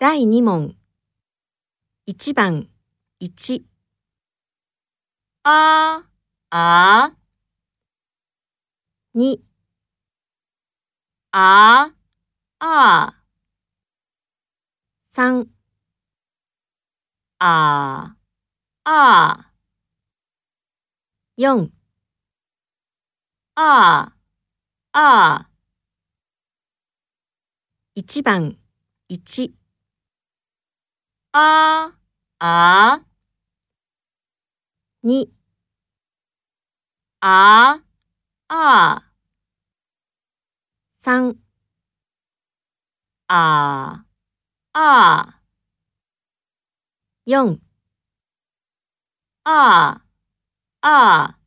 第2問。1番、1、あ、あ、2、あ、あ、3、あ、あ、4、あ、あ、1番、1、あ、あ、 2、あ、あ、 3、あ、あ、 4あ、あ。